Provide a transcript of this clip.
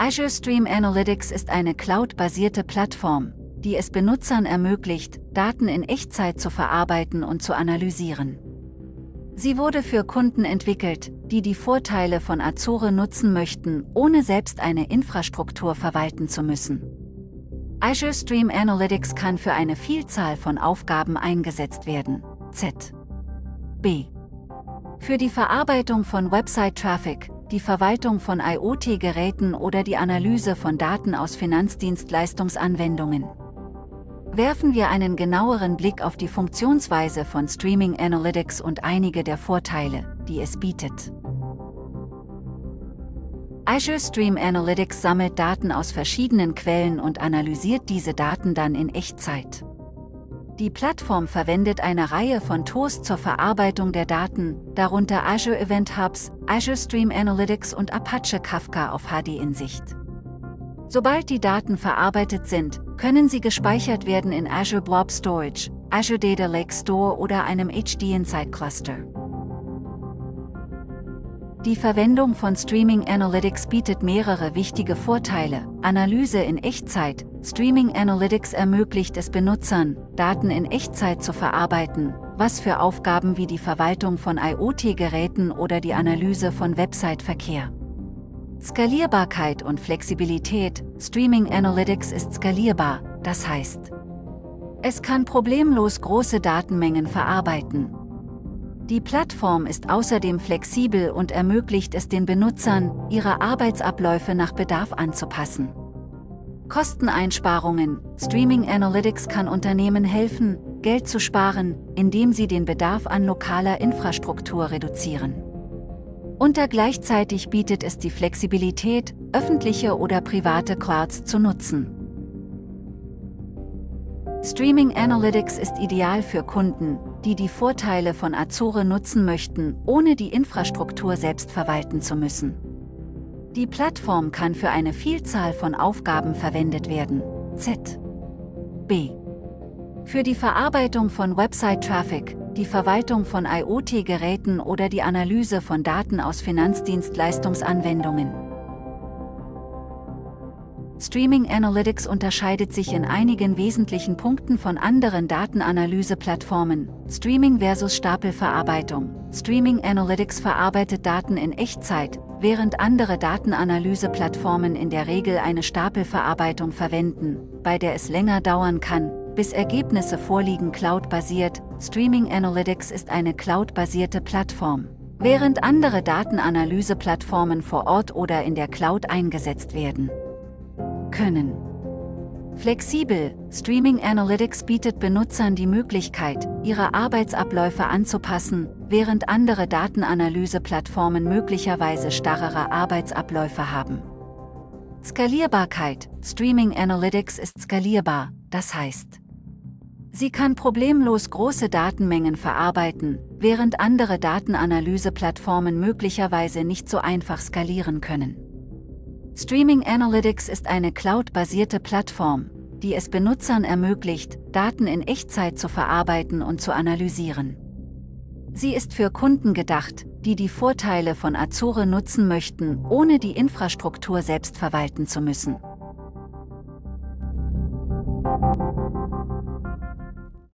Azure Stream Analytics ist eine cloud-basierte Plattform, die es Benutzern ermöglicht, Daten in Echtzeit zu verarbeiten und zu analysieren. Sie wurde für Kunden entwickelt, die die Vorteile von Azure nutzen möchten, ohne selbst eine Infrastruktur verwalten zu müssen. Azure Stream Analytics kann für eine Vielzahl von Aufgaben eingesetzt werden. Z. B. Für die Verarbeitung von Website-Traffic, die Verwaltung von IoT-Geräten oder die Analyse von Daten aus Finanzdienstleistungsanwendungen werfen wir einen genaueren Blick auf die Funktionsweise von Streaming Analytics und einige der Vorteile, die es bietet. Azure Stream Analytics sammelt Daten aus verschiedenen Quellen und analysiert diese Daten dann in Echtzeit. Die Plattform verwendet eine Reihe von Tools zur Verarbeitung der Daten, darunter Azure Event Hubs, Azure Stream Analytics und Apache Kafka auf HD-Insicht. Sobald die Daten verarbeitet sind, können sie gespeichert werden in Azure Blob Storage, Azure Data Lake Store oder einem HD Insight Cluster. Die Verwendung von Streaming Analytics bietet mehrere wichtige Vorteile. Analyse in Echtzeit. Streaming Analytics ermöglicht es Benutzern, Daten in Echtzeit zu verarbeiten, was für Aufgaben wie die Verwaltung von IoT-Geräten oder die Analyse von Website-Verkehr Skalierbarkeit und Flexibilität. Streaming Analytics ist skalierbar, das heißt, es kann problemlos große Datenmengen verarbeiten. Die Plattform ist außerdem flexibel und ermöglicht es den Benutzern, ihre Arbeitsabläufe nach Bedarf anzupassen. Kosteneinsparungen. Streaming Analytics kann Unternehmen helfen, Geld zu sparen, indem sie den Bedarf an lokaler Infrastruktur reduzieren. Und gleichzeitig bietet es die Flexibilität, öffentliche oder private Clouds zu nutzen. Streaming Analytics ist ideal für Kunden, die die Vorteile von Azure nutzen möchten, ohne die Infrastruktur selbst verwalten zu müssen. Die Plattform kann für eine Vielzahl von Aufgaben verwendet werden. Z. B. Für die Verarbeitung von Website-Traffic, die Verwaltung von IoT-Geräten oder die Analyse von Daten aus Finanzdienstleistungsanwendungen. Streaming Analytics unterscheidet sich in einigen wesentlichen Punkten von anderen Datenanalyse-Plattformen. Streaming versus Stapelverarbeitung. Streaming Analytics verarbeitet Daten in Echtzeit, während andere Datenanalyse-Plattformen in der Regel eine Stapelverarbeitung verwenden, bei der es länger dauern kann, bis Ergebnisse vorliegen cloud-basiert, Streaming Analytics ist eine cloud-basierte Plattform, während andere Datenanalyse-Plattformen vor Ort oder in der Cloud eingesetzt werden können. Flexibel, Streaming Analytics bietet Benutzern die Möglichkeit, ihre Arbeitsabläufe anzupassen, während andere Datenanalyse-Plattformen möglicherweise starrere Arbeitsabläufe haben. Skalierbarkeit, Streaming Analytics ist skalierbar, das heißt, Sie kann problemlos große Datenmengen verarbeiten, während andere Datenanalyse-Plattformen möglicherweise nicht so einfach skalieren können. Streaming Analytics ist eine cloud-basierte Plattform, die es Benutzern ermöglicht, Daten in Echtzeit zu verarbeiten und zu analysieren. Sie ist für Kunden gedacht, die die Vorteile von Azure nutzen möchten, ohne die Infrastruktur selbst verwalten zu müssen.